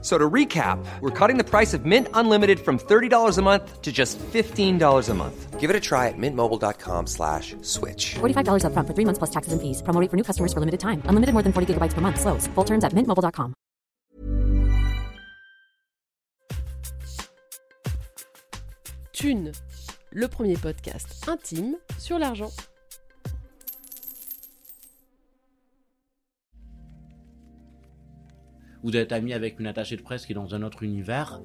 So to recap, we're cutting the price of Mint Unlimited from $30 a month to just $15 a month. Give it a try at mintmobile.com slash switch. $45 upfront for three months plus taxes and fees. Promo rate for new customers for limited time. Unlimited more than 40 gigabytes per month. Slows. Full terms at mintmobile.com. Thune, le premier podcast intime sur l'argent. Vous êtes ami avec une attachée de presse qui est dans un autre univers.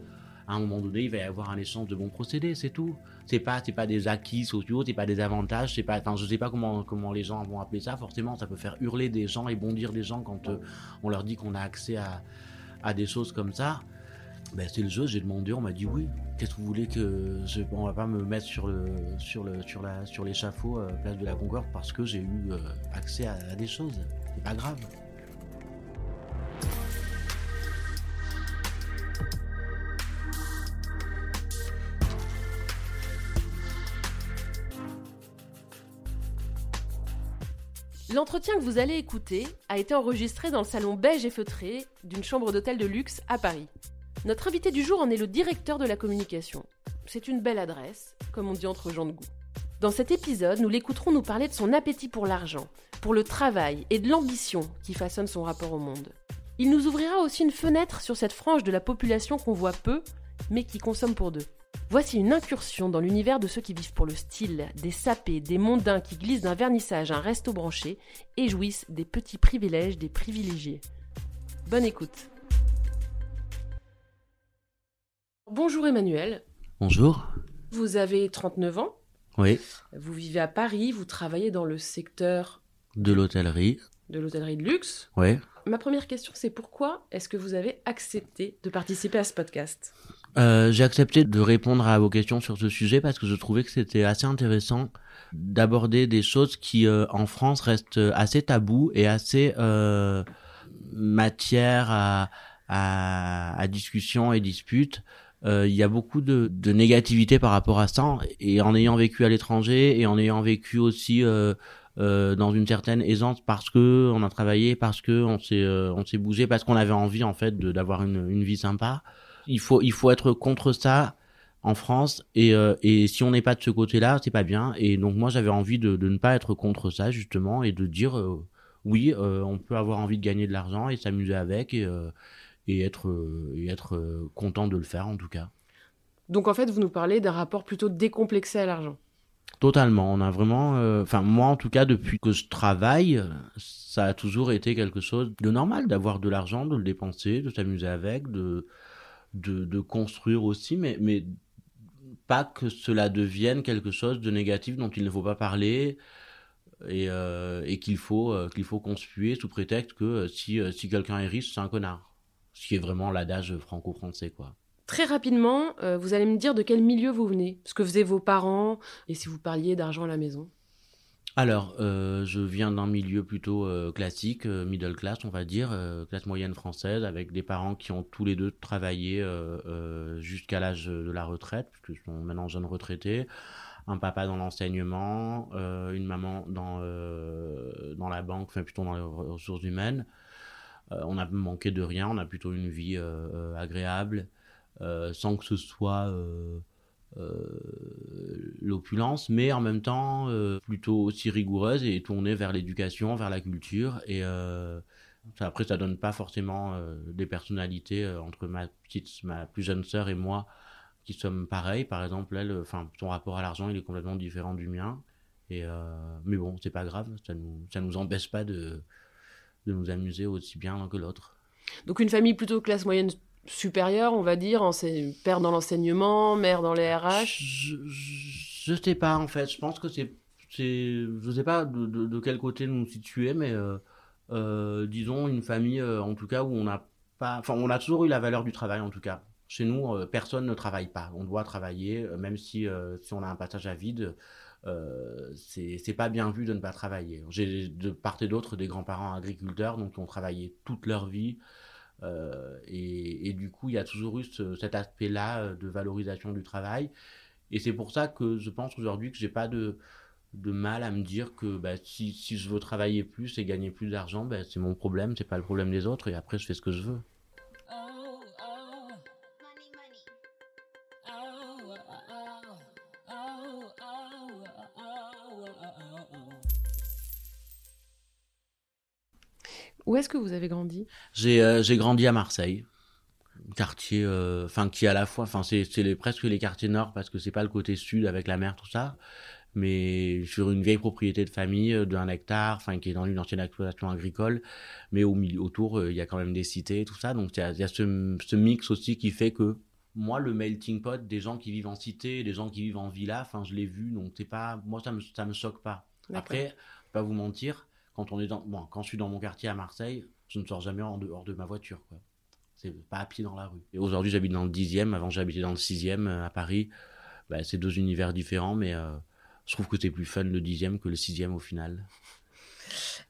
À un moment donné, il va y avoir un échange de bons procédés, c'est tout. C'est pas, pas des acquis sociaux, c'est pas des avantages, c'est pas, je sais pas comment, comment les gens vont appeler ça. Forcément, ça peut faire hurler des gens et bondir des gens quand euh, on leur dit qu'on a accès à, à des choses comme ça. Ben, c'est le jeu, j'ai demandé, on m'a dit oui. Qu'est-ce que vous voulez que je, on va pas me mettre sur le, sur le, sur la, sur l'échafaud, euh, place de la Concorde, parce que j'ai eu euh, accès à, à des choses. C'est pas grave. L'entretien que vous allez écouter a été enregistré dans le salon beige et feutré d'une chambre d'hôtel de luxe à Paris. Notre invité du jour en est le directeur de la communication. C'est une belle adresse, comme on dit entre gens de goût. Dans cet épisode, nous l'écouterons nous parler de son appétit pour l'argent, pour le travail et de l'ambition qui façonne son rapport au monde. Il nous ouvrira aussi une fenêtre sur cette frange de la population qu'on voit peu, mais qui consomme pour deux. Voici une incursion dans l'univers de ceux qui vivent pour le style, des sapés, des mondains qui glissent d'un vernissage à un resto branché et jouissent des petits privilèges des privilégiés. Bonne écoute. Bonjour Emmanuel, Bonjour. vous avez 39 ans, Oui. vous vivez à Paris, vous travaillez dans le secteur De l'hôtellerie. de l'hôtellerie de luxe. Oui. Ma première question c'est pourquoi est-ce que vous avez accepté de participer à ce podcast? Euh, j'ai accepté de répondre à vos questions sur ce sujet parce que je trouvais que c'était assez intéressant d'aborder des choses qui, euh, en France, restent assez tabous et assez euh, matière à, à, à discussion et dispute. Euh, Il y a beaucoup de, de négativité par rapport à ça et en ayant vécu à l'étranger et en ayant vécu aussi euh, dans une certaine aisance parce que on a travaillé, parce que on s'est on bougé, parce qu'on avait envie en fait d'avoir une, une vie sympa. Il faut il faut être contre ça en France et euh, et si on n'est pas de ce côté-là, c'est pas bien. Et donc moi j'avais envie de, de ne pas être contre ça justement et de dire euh, oui, euh, on peut avoir envie de gagner de l'argent et s'amuser avec et et être et être content de le faire en tout cas. Donc en fait vous nous parlez d'un rapport plutôt décomplexé à l'argent. Totalement. On a vraiment, enfin moi en tout cas depuis que je travaille, ça a toujours été quelque chose de normal d'avoir de l'argent, de le dépenser, de s'amuser avec, de, de de construire aussi, mais mais pas que cela devienne quelque chose de négatif dont il ne faut pas parler et euh, et qu'il faut euh, faut conspuer sous prétexte que euh, si euh, quelqu'un est riche c'est un connard, ce qui est vraiment l'adage franco-français quoi. Très rapidement, euh, vous allez me dire de quel milieu vous venez, ce que faisaient vos parents et si vous parliez d'argent à la maison. Alors, euh, je viens d'un milieu plutôt euh, classique, euh, middle class, on va dire, euh, classe moyenne française, avec des parents qui ont tous les deux travaillé euh, euh, jusqu'à l'âge de la retraite, puisque sont maintenant jeunes retraités. Un papa dans l'enseignement, une maman dans dans la banque, enfin plutôt dans les ressources humaines. On a manqué de rien, on a plutôt une vie agréable, sans que ce soit euh, l'opulence, mais en même temps euh, plutôt aussi rigoureuse et tournée vers l'éducation, vers la culture. Et euh, ça, après, ça donne pas forcément des personnalités entre ma petite, ma plus jeune sœur et moi qui sommes pareils. Par exemple, elle, enfin, son rapport à l'argent, il est complètement différent du mien. Et mais bon, c'est pas grave, ça nous, ça nous empêche pas de, de nous amuser aussi bien l'un que l'autre. Donc une famille plutôt classe moyenne supérieure, on va dire, père dans l'enseignement, mère dans les RH. Je, je sais pas en fait. Je pense que c'est, je sais pas de, quel côté nous situer, mais euh, euh, disons une famille euh, en tout cas où on n'a pas, enfin on a toujours eu la valeur du travail en tout cas. Chez nous, personne ne travaille pas. On doit travailler, même si si on a un passage à vide. Euh, c'est pas bien vu de ne pas travailler. J'ai de part et d'autre des grands-parents agriculteurs donc qui ont travaillé toute leur vie et, et du coup, il y a toujours eu ce- cet aspect-là euh, de valorisation du travail. Et c'est pour ça que je pense aujourd'hui que j'ai pas de, de mal à me dire que bah, si, si je veux travailler plus et gagner plus d'argent, bah, c'est mon problème, c'est pas le problème des autres. Et après, je fais ce que je veux. Où est-ce que vous avez grandi? J'ai euh, j'ai grandi à Marseille, quartier, euh, enfin qui à la fois, enfin c'est les- presque les quartiers nord parce que c'est pas le côté sud avec la mer tout ça, mais sur une vieille propriété de famille euh, d'un hectare, enfin qui est dans une ancienne exploitation agricole, mais au milieu autour euh, il y a quand même des cités tout ça, donc il y a, y a ce, ce mix aussi qui fait que moi le melting pot des gens qui vivent en cité, des gens qui vivent en villa, enfin je l'ai vu, donc c'est pas, moi ça me ça me choque pas. Après, pas vous mentir, quand on est dans, bon, quand je suis dans mon quartier à Marseille, je ne sors jamais en dehors de ma voiture, quoi. C'est pas à pied dans la rue. Et aujourd'hui, j'habite dans le dixième. Avant, j'habitais dans le sixième euh, à Paris. Bah, c'est deux univers différents, mais euh, je trouve que c'est plus fun le dixième que le sixième au final.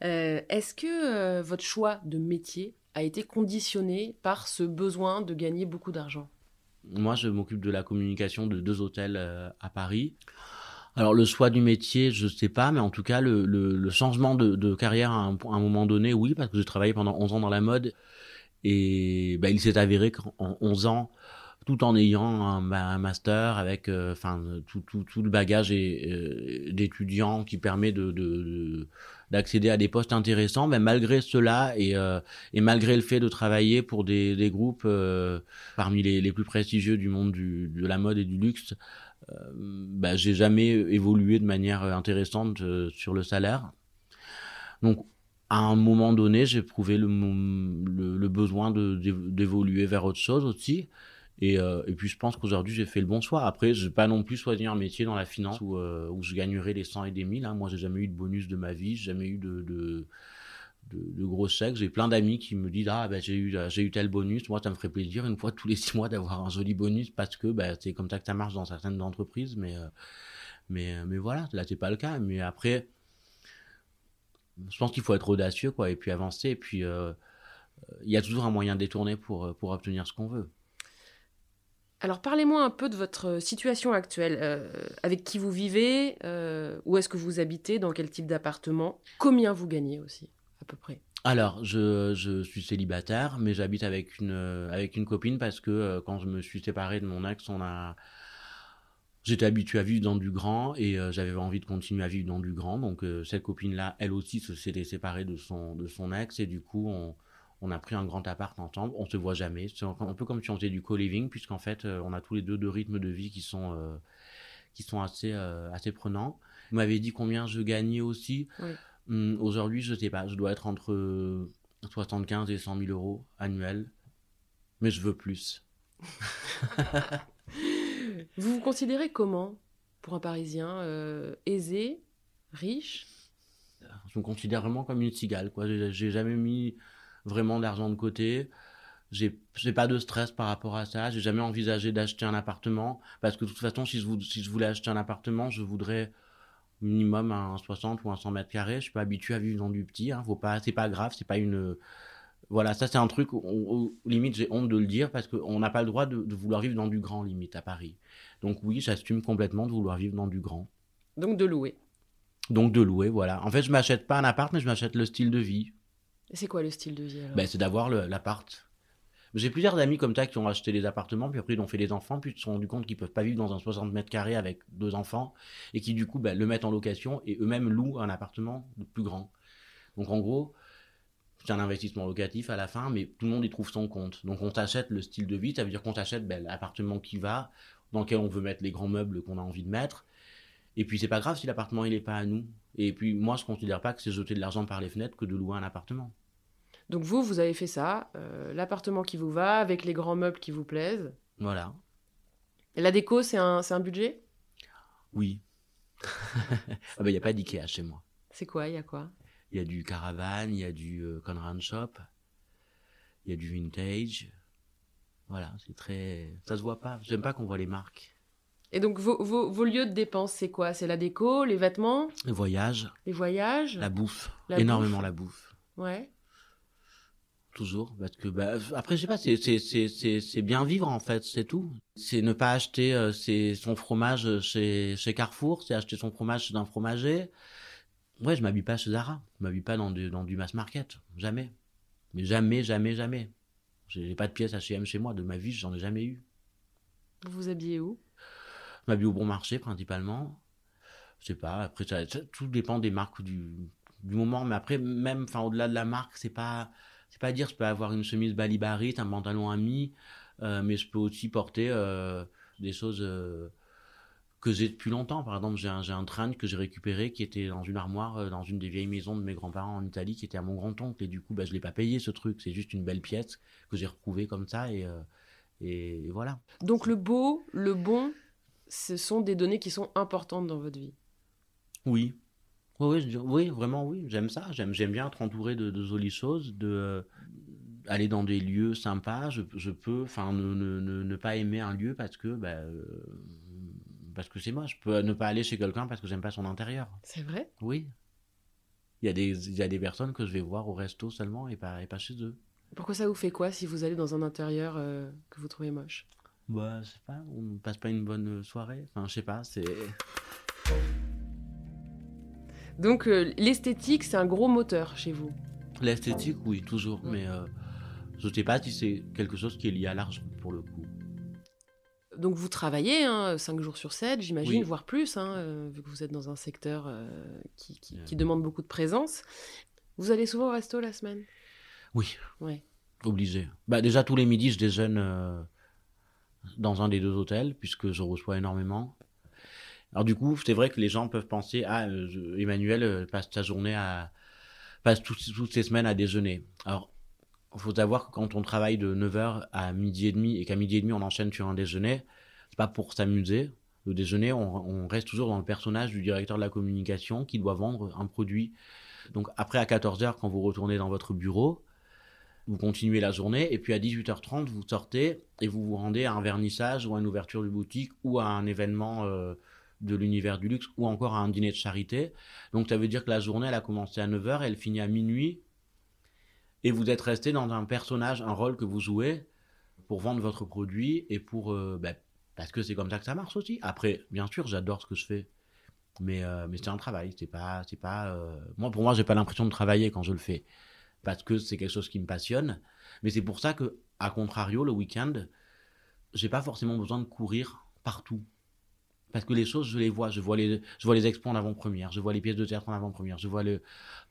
Euh, Est-ce que euh, votre choix de métier a été conditionné par ce besoin de gagner beaucoup d'argent? Moi, je m'occupe de la communication de deux hôtels à Paris. Alors, le choix du métier, je sais pas, mais en tout cas, le, le, le changement de, de carrière à un, à un moment donné, oui, parce que j'ai travaillé pendant 11 ans dans la mode. Et bah, il s'est avéré qu'en 11 ans, tout en ayant un, ma- un master avec euh, enfin tout, tout, tout le bagage euh, d'étudiants qui permet de, de, de- d'accéder à des postes intéressants, mais malgré cela et, euh, et malgré le fait de travailler pour des, des groupes euh, parmi les, les plus prestigieux du monde du, de la mode et du luxe, bah, j'ai jamais évolué de manière intéressante euh, sur le salaire. Donc à un moment donné, j'ai éprouvé le, besoin d'évoluer vers autre chose aussi. Et, euh, et puis je pense qu'aujourd'hui j'ai fait le bon choix. Après, je vais pas non plus choisir un métier dans la finance où, euh, je gagnerai les 100 et des 1000. Hein. Moi, j'ai jamais eu de bonus de ma vie, j'ai jamais eu de, de, de gros chèques. J'ai plein d'amis qui me disent ah ben j'ai eu j'ai eu tel bonus. Moi, ça me ferait plaisir une fois tous les six mois d'avoir un joli bonus parce que ben, c'est comme ça que ça marche dans certaines entreprises. Mais euh, mais mais voilà, là c'est pas le cas. Mais après, je pense qu'il faut être audacieux quoi et puis avancer. Et puis euh, il y a toujours un moyen détourné pour euh, pour obtenir ce qu'on veut. Alors parlez-moi un peu de votre situation actuelle. Euh, avec qui vous vivez euh, Où est-ce que vous habitez Dans quel type d'appartement? Combien vous gagnez aussi, à peu près Alors, je, je suis célibataire, mais j'habite avec une, euh, avec une copine parce que euh, quand je me suis séparé de mon ex, on a... J'étais habitué à vivre dans du grand et euh, j'avais envie de continuer à vivre dans du grand. Donc, euh, cette copine-là, elle aussi, se s'était séparée de son, de son ex et du coup, on, on a pris un grand appart ensemble. On se voit jamais. C'est un un peu comme si on faisait du co-living puisqu'en fait, on a tous les deux deux rythmes de vie qui sont, qui sont assez, assez prenants. Vous m'avez dit combien je gagnais aussi. Oui. Hum, Aujourd'hui, je sais pas. Je dois être entre euh, 75 et 100 000 euros annuels. Mais je veux plus. Vous vous considérez comment pour un Parisien euh, Aisé Riche? Je me considère vraiment comme une cigale. Quoi. J'ai, j'ai jamais mis vraiment d'argent de côté. J'ai, j'ai pas de stress par rapport à ça. J'ai jamais envisagé d'acheter un appartement. Parce que de toute façon, je, si je voulais acheter un appartement, je voudrais minimum un 60 ou un 100 mètres carrés. Je suis pas habitué à vivre dans du petit. Hein. Faut pas, c'est pas grave. C'est pas une. Voilà, ça c'est un truc, où, où- limite j'ai honte de le dire parce qu'on n'a pas le droit de, de vouloir vivre dans du grand, limite, à Paris. Donc oui, j'assume complètement de vouloir vivre dans du grand. Donc de louer. Donc de louer, voilà. En fait, je m'achète pas un appart, mais je m'achète le style de vie. Et C'est quoi le style de vie alors? Ben, c'est d'avoir l'appart. J'ai plusieurs amis comme ça qui ont acheté des appartements, puis après ils ont fait des enfants, puis ils se sont rendus compte qu'ils peuvent pas vivre dans un 60 mètres carrés avec deux enfants, et qui du coup ben, le mettent en location et eux-mêmes louent un appartement plus grand. Donc en gros, c'est un investissement locatif à la fin, mais tout le monde y trouve son compte. Donc on s'achète le style de vie, ça veut dire qu'on s'achète ben, l'appartement qui va, dans lequel on veut mettre les grands meubles qu'on a envie de mettre. Et puis c'est pas grave si l'appartement il est pas à nous. Et puis moi je considère pas que c'est jeter de l'argent par les fenêtres que de louer un appartement. Donc vous, vous avez fait ça, euh, l'appartement qui vous va, avec les grands meubles qui vous plaisent. Voilà. Et la déco, c'est un, c'est un budget? Oui. ah ben, il n'y a pas d'IKEA chez moi. C'est quoi? Il y a quoi? Il y a du Caravan, il y a du euh, Conrad Shop, il y a du Vintage. Voilà, c'est très... Ça se voit pas. J'aime pas qu'on voit les marques. Et donc vos, vos, vos lieux de dépenses, c'est quoi? C'est la déco, les vêtements, Le voyage, les voyages? La bouffe. La Énormément bouffe. la bouffe. Ouais. Toujours parce que bah, après je sais pas c'est c'est c'est c'est bien vivre en fait c'est tout. C'est ne pas acheter euh, son fromage chez chez Carrefour c'est acheter son fromage chez un fromager. Ouais je m'habille pas chez Zara. Je m'habille pas dans du dans du mass market. Jamais. Mais jamais jamais jamais. J'ai pas de pièces H&M chez moi. De ma vie j'en ai jamais eu. Vous vous habillez où? Je m'habille au bon marché principalement. Je sais pas. Après ça, ça- tout dépend des marques du du moment. Mais après même enfin au-delà de la marque c'est pas c'est pas dire je peux avoir une chemise balibarite un pantalon ami euh, mais je peux aussi porter euh, des choses euh, que j'ai depuis longtemps par exemple j'ai un j'ai un train que j'ai récupéré qui était dans une armoire dans une des vieilles maisons de mes grands-parents en Italie qui était à mon grand-oncle et du coup bah je l'ai pas payé ce truc c'est juste une belle pièce que j'ai retrouvée comme ça et et, et voilà Donc le beau, le bon, ce sont des données qui sont importantes dans votre vie. Oui. Oui, je vraiment, oui. J'aime ça. J'aime, j'aime bien être entouré de, de jolies choses, de euh, aller dans des lieux sympas. Je, je peux, enfin, ne, ne, ne, ne pas aimer un lieu parce que, bah, euh, parce que c'est moche. Je peux ne pas aller chez quelqu'un parce que j'aime pas son intérieur. C'est vrai? Oui. Il y a des, il y a des personnes que je vais voir au resto seulement et pas, et pas chez eux. Pourquoi ça vous fait quoi si vous allez dans un intérieur euh, que vous trouvez moche? Bah, je sais pas. On ne passe pas une bonne soirée. Enfin, je sais pas. C'est. Donc euh, l'esthétique, c'est un gros moteur chez vous. L'esthétique, oui, toujours, mais euh, je sais pas si c'est quelque chose qui est lié à l'argent pour le coup. Donc vous travaillez hein, 5 jours sur 7, j'imagine, Oui. voire plus, hein, euh, vu que vous êtes dans un secteur euh, qui, qui- qui demande beaucoup de présence. Vous allez souvent au resto la semaine? Oui, Ouais. obligé. Bah déjà tous les midis, je déjeune euh, dans un des deux hôtels puisque je reçois énormément. Alors du coup, c'est vrai que les gens peuvent penser ah euh, Emmanuel euh, passe sa journée à passe toutes, toutes ses semaines à déjeuner. Alors faut savoir que quand on travaille de 9h à midi et demi et qu'à midi et demi on enchaîne sur un déjeuner, c'est pas pour s'amuser. Le déjeuner, on, on reste toujours dans le personnage du directeur de la communication qui doit vendre un produit. Donc après à 14h quand vous retournez dans votre bureau, vous continuez la journée et puis à 18h30 vous sortez et vous vous rendez à un vernissage ou à une ouverture de boutique ou à un événement euh, de l'univers du luxe ou encore à un dîner de charité. Donc ça veut dire que la journée elle a commencé à 9h, elle finit à minuit et vous êtes resté dans un personnage, un rôle que vous jouez pour vendre votre produit et pour euh, bah, parce que c'est comme ça que ça marche aussi. Après, bien sûr, j'adore ce que je fais, mais euh, mais c'est un travail. C'est pas c'est pas euh, moi pour moi j'ai pas l'impression de travailler quand je le fais parce que c'est quelque chose qui me passionne. Mais c'est pour ça que à contrario le week-end, j'ai pas forcément besoin de courir partout. Parce que les choses, je les vois. Je vois les, je vois les expos en avant-première. Je vois les pièces de théâtre en avant-première. Je vois le,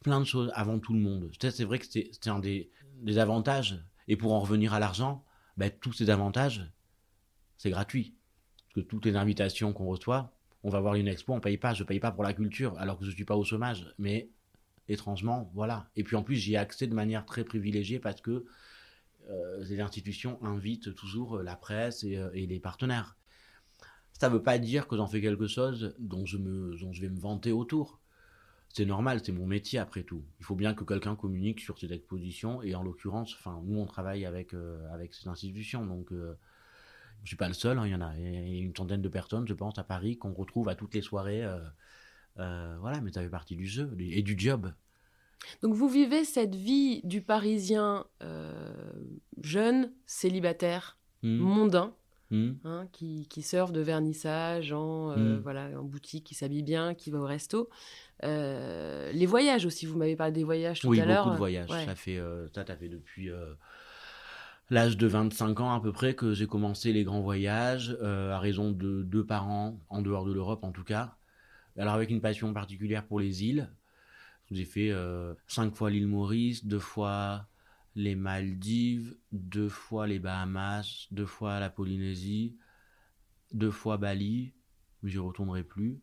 plein de choses avant tout le monde. C'est vrai que c'est un des, des avantages. Et pour en revenir à l'argent, ben, tous ces avantages, c'est gratuit. Parce que toutes les invitations qu'on reçoit, on va voir une expo, on paye pas. Je paye pas pour la culture, alors que je suis pas au chômage. Mais étrangement, voilà. Et puis en plus, j'y ai accès de manière très privilégiée parce que euh, les institutions invitent toujours euh, la presse et, euh, et les partenaires. Ça ne veut pas dire que j'en fais quelque chose dont je, me, dont je vais me vanter autour. C'est normal, c'est mon métier après tout. Il faut bien que quelqu'un communique sur cette exposition et en l'occurrence, enfin, nous on travaille avec, euh, avec ces institutions, donc euh, je suis pas le seul. hein, il y en a, il y a une centaine de personnes, je pense, à Paris qu'on retrouve à toutes les soirées. euh, euh, voilà, mais ça fait partie du jeu et du job. Donc vous vivez cette vie du Parisien jeune, célibataire, Hmm, mondain, hmm. hein, qui, qui surfe de vernissage en, euh, Mm. voilà, en boutique, qui s'habille bien, qui va au resto. Euh, les voyages aussi, vous m'avez parlé des voyages tout oui, à l'heure. beaucoup de voyages. Ouais. Ça fait, euh, ça, t'as fait depuis l'âge de 25 ans à peu près que j'ai commencé les grands voyages, euh, à raison de deux par an, en dehors de l'Europe en tout cas. Alors avec une passion particulière pour les îles. J'ai fait euh, cinq fois l'île Maurice, deux fois les Maldives, deux fois les Bahamas, deux fois la Polynésie, deux fois Bali, j'y retournerai plus.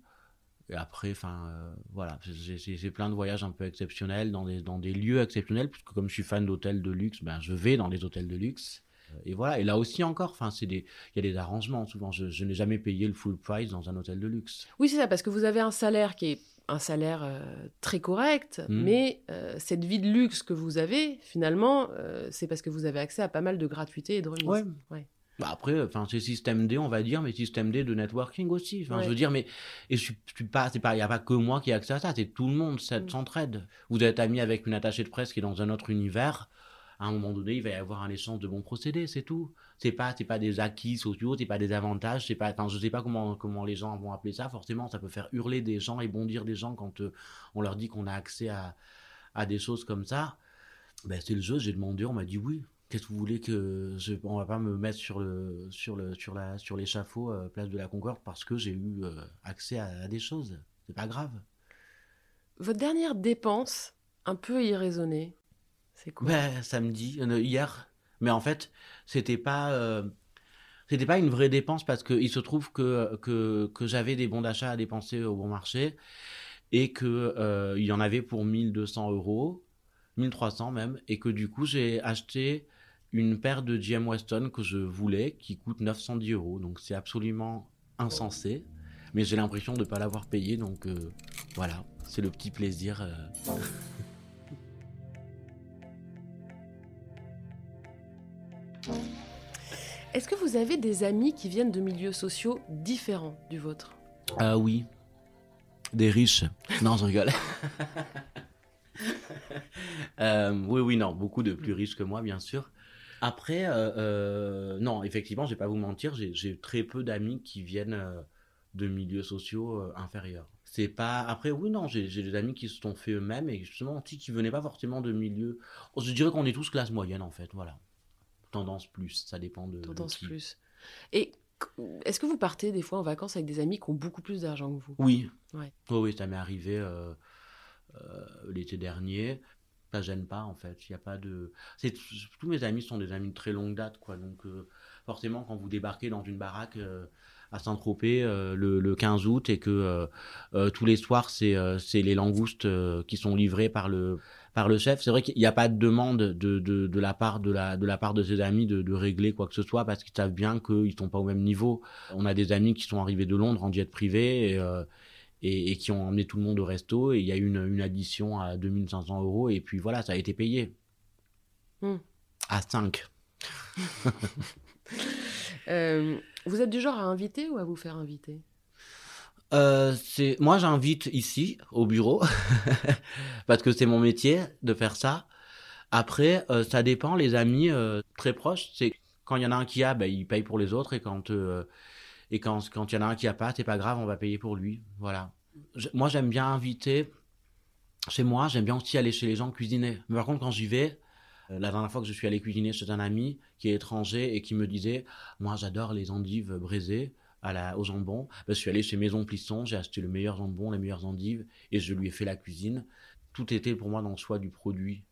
Et après, enfin, euh, voilà, j'ai- plein de voyages un peu exceptionnels dans des, dans des lieux exceptionnels, puisque comme je suis fan d'hôtels de luxe, ben, je vais dans des hôtels de luxe. Et voilà, et là aussi encore, c'est il y a des arrangements souvent. Je, je n'ai jamais payé le full price dans un hôtel de luxe. Oui, c'est ça, parce que vous avez un salaire qui est un salaire euh, très correct, Mm. mais euh, cette vie de luxe que vous avez, finalement, euh, c'est parce que vous avez accès à pas mal de gratuités et de remises. Ouais. Ouais. Bah après, enfin, c'est système D, on va dire, mais système D de networking aussi. Enfin, Ouais. je veux dire, mais et je suis, je suis pas, c'est pas, il y a pas que moi qui ai accès à ça, c'est tout le monde, ça Mm. s'entraide. Vous êtes ami avec une attachée de presse qui est dans un autre univers, à un moment donné, il va y avoir un échange de bons procédés, c'est tout. C'est pas, c'est pas des acquis sociaux, c'est pas des avantages, c'est pas, je sais pas comment, comment les gens vont appeler ça. Forcément, ça peut faire hurler des gens et bondir des gens quand euh, on leur dit qu'on a accès à, à des choses comme ça. Ben, c'est le jeu, j'ai demandé, on m'a dit oui. Qu'est-ce que vous voulez que je, on va pas me mettre sur le, sur le, sur la, sur l'échafaud, euh, place de la Concorde parce que j'ai eu euh, accès à, à des choses. C'est pas grave. Votre dernière dépense, un peu irraisonnée, c'est quoi Ben, samedi, euh, hier. Mais en fait, c'était pas, euh, c'était pas une vraie dépense parce que il se trouve que que, j'avais des bons d'achat à dépenser au bon marché et que euh, y en avait pour 1200 euros, 1300 même, et que du coup j'ai acheté une paire de GM Weston que je voulais qui coûte 910 euros. Donc c'est absolument insensé, mais j'ai l'impression de ne pas l'avoir payé. Donc voilà, c'est le petit plaisir. Est-ce que vous avez des amis qui viennent de milieux sociaux différents du vôtre? Ah oui. Des riches. Non, je rigole. Euh, oui, oui, non, beaucoup de plus riches que moi, bien sûr. Après, euh, euh, non, effectivement, je vais pas vous mentir, j'ai- très peu d'amis qui viennent de milieux sociaux inférieurs. C'est pas. Après, oui, non, j'ai des amis qui se sont fait eux-mêmes et justement qui venaient pas forcément de milieux. Je dirais qu'on est tous classe moyenne en fait, voilà. Tendance plus, ça dépend de. de Tendance qui. plus. Et est-ce que vous partez des fois en vacances avec des amis qui ont beaucoup plus d'argent que vous? Oui. Ouais. Oui, oui, ça m'est arrivé euh, euh, l'été dernier. Ça gêne pas en fait. Il y a pas de. C'est tous mes amis sont des amis de très longue date, quoi. Donc euh, forcément, quand vous débarquez dans une baraque à Saint-Tropez euh, le, le 15 août et que euh, euh, tous les soirs c'est c'est les langoustes qui sont livrées par le par le chef. C'est vrai qu'il n'y a pas de demande de, de, de la part de la de la part de ses amis de, de régler quoi que ce soit parce qu'ils savent bien qu'ils sont pas au même niveau. On a des amis qui sont arrivés de Londres en jet privé et, euh, et, et qui ont emmené tout le monde au resto et il y a eu une, une addition à 2500 euros et puis voilà, ça a été payé. Hmm. À 5. Euh, Vous êtes du genre à inviter ou à vous faire inviter? Euh, c'est moi j'invite ici au bureau parce que c'est mon métier de faire ça. Après euh, ça dépend les amis euh, très proches, c'est quand il y en a un qui a ben il paye pour les autres et quand et quand quand il y en a un qui a pas, c'est pas grave, on va payer pour lui. Voilà. Moi j'aime bien inviter chez moi, j'aime bien aussi aller chez les gens cuisiner. Mais par contre quand j'y vais la dernière fois que je suis allé cuisiner chez un ami qui est étranger et qui me disait moi j'adore les endives braisées à la, au jambon. Je suis allé chez Maison Plisson, j'ai acheté le meilleur jambon, les meilleures endives, et je lui ai fait la cuisine. Tout était pour moi dans le choix du produit.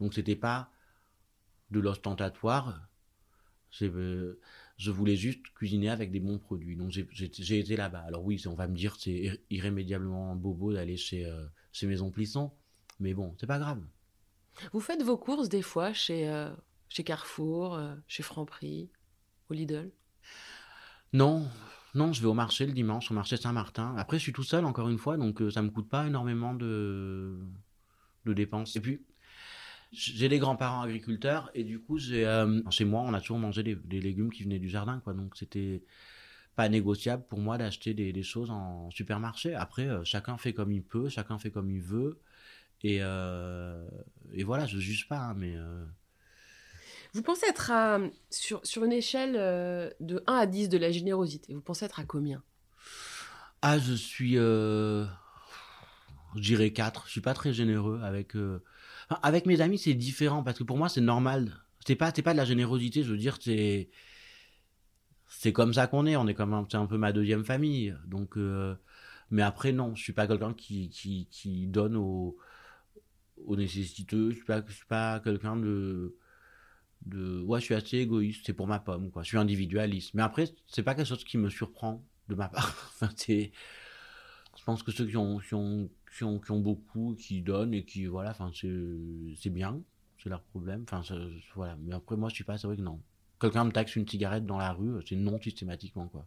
Donc c'était pas de l'ostentatoire. Euh, je voulais juste cuisiner avec des bons produits. Donc j'ai, été là-bas. Alors oui, on va me dire c'est ir- irrémédiablement bobo d'aller chez, euh, chez Maison Plisson, mais bon, c'est pas grave. Vous faites vos courses des fois chez, euh, chez Carrefour, chez Franprix, au Lidl? Non, non, je vais au marché le dimanche, au marché Saint-Martin. Après, je suis tout seul, encore une fois, donc euh, ça me coûte pas énormément de, dépenses. Et puis, j'ai des grands-parents agriculteurs, et du coup, j'ai, euh, chez moi, on a toujours mangé des, légumes qui venaient du jardin, quoi. Donc, c'était pas négociable pour moi d'acheter des, choses en supermarché. Après, euh, chacun fait comme il peut, chacun fait comme il veut. Et, et voilà, je juge pas, hein, mais Vous pensez être à, sur, une échelle euh, de 1 à 10 de la générosité, vous pensez être à combien? Ah, je suis. Euh... Je dirais 4. Je suis pas très généreux avec. euh, avec mes amis, c'est différent parce que pour moi, c'est normal. C'est pas, pas de la générosité, je veux dire, c'est. C'est comme ça qu'on est. On est comme un, un peu ma deuxième famille. Donc. euh, Mais après, non, je suis pas quelqu'un qui, qui, qui donne aux, aux nécessiteux. Je suis pas, suis pas quelqu'un de. De... Ouais, je suis assez égoïste, c'est pour ma pomme, quoi. Je suis individualiste. Mais après, c'est pas quelque chose qui me surprend de ma part. Enfin, c'est- je pense que ceux qui ont, qui ont, qui ont, qui ont beaucoup, qui donnent et qui, voilà, enfin, c'est bien, c'est leur problème. Enfin, voilà. Mais après, moi, je suis pas, c'est vrai que non. Quelqu'un me taxe une cigarette dans la rue, c'est non systématiquement, quoi.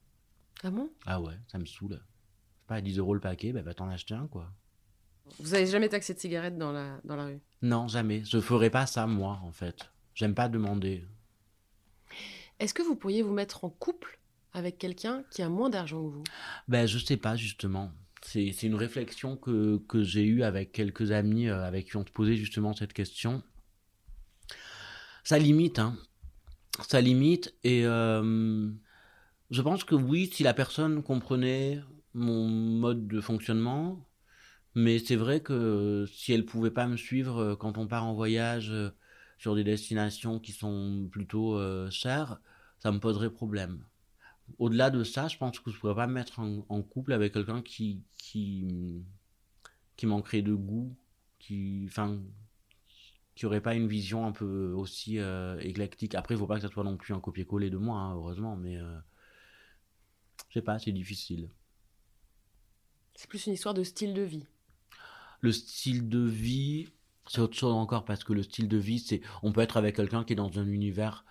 Ah bon? Ah ouais, ça me saoule. C'est pas à 10 euros le paquet, bah, va t'en acheter un, quoi. Vous avez jamais taxé de cigarette dans la, dans la rue? Non, jamais. Je ferais pas ça, moi, en fait. J'aime pas demander. Est-ce que vous pourriez vous mettre en couple avec quelqu'un qui a moins d'argent que vous? Ben, je sais pas, justement. C'est une réflexion que, que j'ai eue avec quelques amis euh, avec qui on se posait justement cette question. Ça limite, hein. Ça limite. Et euh, je pense que oui, si la personne comprenait mon mode de fonctionnement, mais c'est vrai que si elle pouvait pas me suivre euh, quand on part en voyage sur des destinations qui sont plutôt euh, chères, ça me poserait problème. Au-delà de ça, je pense que je pourrais pas me mettre en, en couple avec quelqu'un qui, qui, qui manquerait de goût, qui, enfin, qui aurait pas une vision un peu aussi euh, éclectique. Après, il faut pas que ça soit non plus un copier-coller de moi, hein, heureusement, mais euh, je sais pas, c'est difficile. C'est plus une histoire de style de vie. Le style de vie, c'est autre chose encore parce que le style de vie, c'est on peut être avec quelqu'un qui est dans un univers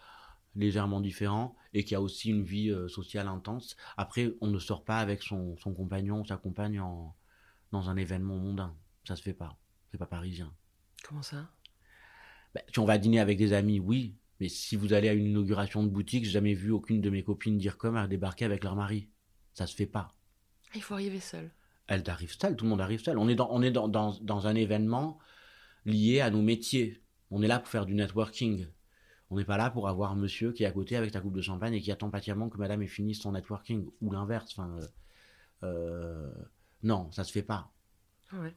légèrement différent et qui a aussi une vie euh, sociale intense. Après, on ne sort pas avec son, son compagnon ou sa compagne en, dans un événement mondain. Ça se fait pas. C'est pas parisien. Comment ça? Ben, si on va dîner avec des amis, oui. Mais si vous allez à une inauguration de boutique, j'ai jamais vu aucune de mes copines dire comme à débarquer avec leur mari. Ça se fait pas. Ah, Il faut arriver seul. Elle arrive seule, tout le monde arrive seul. On est dans, on est dans, dans, dans un événement lié à nos métiers. On est là pour faire du networking. On n'est pas là pour avoir monsieur qui est à côté avec sa coupe de champagne et qui attend patiemment que madame ait fini son networking. Ou l'inverse. Enfin, euh, euh, non, ça se fait pas. Ouais.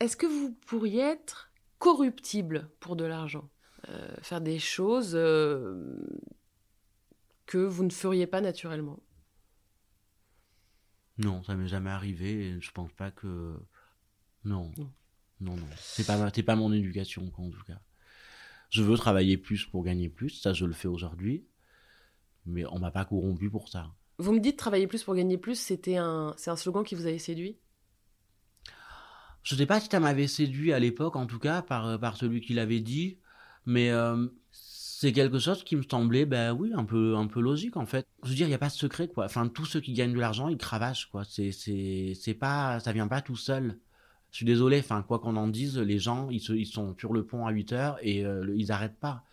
Est-ce que vous pourriez être corruptible pour de l'argent? Euh, Faire des choses euh, que vous ne feriez pas naturellement? Non, ça m'est jamais arrivé et je pense pas que. Non. Non. Non, non. C'est pas, c'est pas mon éducation, quoi, en tout cas. Je veux travailler plus pour gagner plus, ça je le fais aujourd'hui. Mais on m'a pas corrompu pour ça. Vous me dites travailler plus pour gagner plus, c'était un, c'est un slogan qui vous avait séduit? Je sais pas si ça m'avait séduit à l'époque, en tout cas, par, par celui qui l'avait dit, mais euh, c'est quelque chose qui me semblait, ben oui, un peu, un peu logique, en fait. Je veux dire, il n'y a pas de secret, quoi. Enfin, tous ceux qui gagnent de l'argent, ils cravachent, quoi. C'est, c'est, c'est pas, ça vient pas tout seul. Je suis désolé, enfin, quoi qu'on en dise, les gens, ils, sont sur le pont à 8 heures et euh, ils arrêtent pas.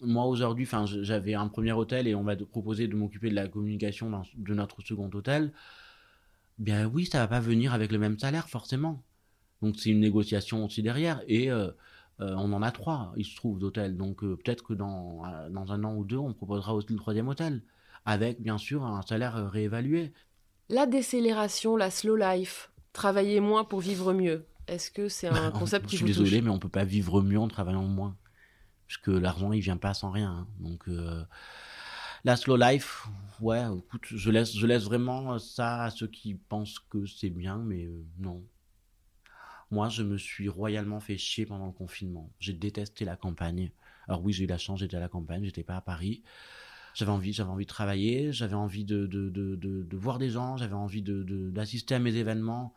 Moi, aujourd'hui, enfin, j'avais un premier hôtel et on m'a proposé de m'occuper de la communication de notre second hôtel. Bien oui, ça va pas venir avec le même salaire, forcément. Donc c'est une négociation aussi derrière. Et euh, euh, on en a trois, il se trouve, d'hôtels. Donc peut-être que dans, dans un an ou deux, on proposera aussi le troisième hôtel. Avec, bien sûr, un salaire réévalué. La décélération, la slow life, travailler moins pour vivre mieux. Est-ce que c'est un concept Je qui suis vous désolé, touche mais on peut pas vivre mieux en travaillant moins. Parce que l'argent, il vient pas sans rien. hein. Donc, euh, la slow life, ouais, écoute, je laisse, je laisse vraiment ça à ceux qui pensent que c'est bien, mais euh, non. Moi, je me suis royalement fait chier pendant le confinement. J'ai détesté la campagne. Alors oui, j'ai eu la chance, j'étais à la campagne, j'étais pas à Paris. J'avais envie, j'avais envie de travailler, j'avais envie de, de, de, de, de voir des gens, j'avais envie de, d'assister à mes événements,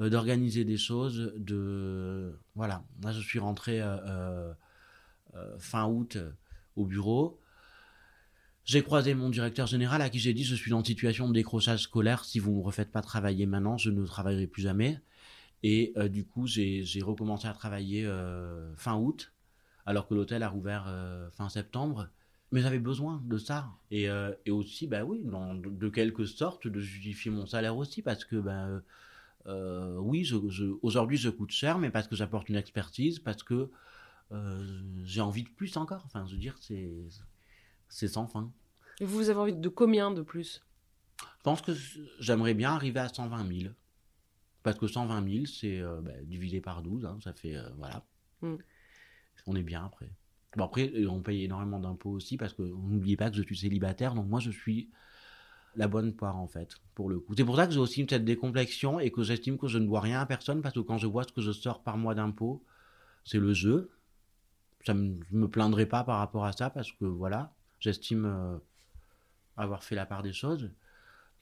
euh, d'organiser des choses, de voilà. Moi, je suis rentré euh, euh, fin août au bureau. J'ai croisé mon directeur général à qui j'ai dit je suis en situation de décrochage scolaire. Si vous ne me refaites pas travailler maintenant, je ne travaillerai plus jamais. Et du coup, j'ai recommencé à travailler fin août, alors que l'hôtel a rouvert fin septembre. Mais j'avais besoin de ça. Et, aussi, bah oui, dans- de, de quelque sorte, de justifier mon salaire aussi, parce que, bah, euh, oui, je, je, aujourd'hui, je coûte cher, mais parce que j'apporte une expertise, parce que euh, j'ai envie de plus encore. Enfin, je veux dire, c'est, c'est sans fin. Et vous avez envie de combien de plus? Je pense que j'aimerais bien arriver à 120 000. Parce que 120 000, c'est euh, bah, divisé par 12, hein, ça fait, voilà. Mm. On est bien après. Bon, après, on paye énormément d'impôts aussi, parce que n'oubliez pas que je suis célibataire, donc moi, je suis la bonne poire, en fait, pour le coup. C'est pour ça que j'ai aussi cette décomplexion et que j'estime que je ne dois rien à personne, parce que quand je vois ce que je sors par mois d'impôts, c'est le jeu. Ça me, je me plaindrai pas par rapport à ça, parce que voilà, j'estime euh, avoir fait la part des choses.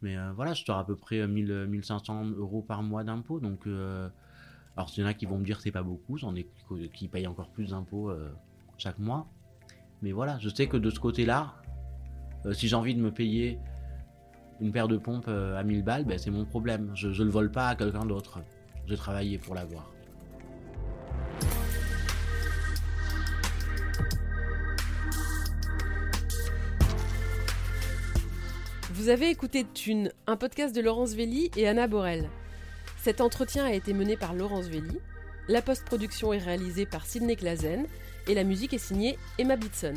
Mais euh, voilà, je sors à peu près 1000, euh, 1500 euros par mois d'impôts. Donc, alors, il y en a qui vont me dire c'est pas beaucoup, j'en ai qui- payent encore plus d'impôts chaque mois. Mais voilà, je sais que de ce côté-là, si j'ai envie de me payer une paire de pompes euh, à 1000 balles, ben, c'est mon problème. Je, je le vole pas à quelqu'un d'autre. J'ai travaillé pour l'avoir. Vous avez écouté Thune, un podcast de Laurence Velli et Anna Borel. Cet entretien a été mené par Laurence Velli. La post-production est réalisée par Sidney Clazen et la musique est signée Emma Bitson.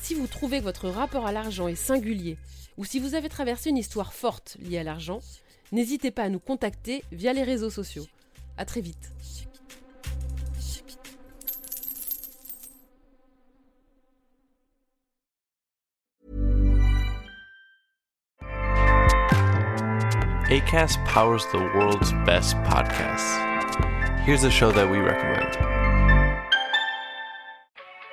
Si vous trouvez que votre rapport à l'argent est singulier, ou si vous avez traversé une histoire forte liée à l'argent, n'hésitez pas à nous contacter via les réseaux sociaux. À très vite. ACAST powers the world's best podcasts. Here's a show that we recommend.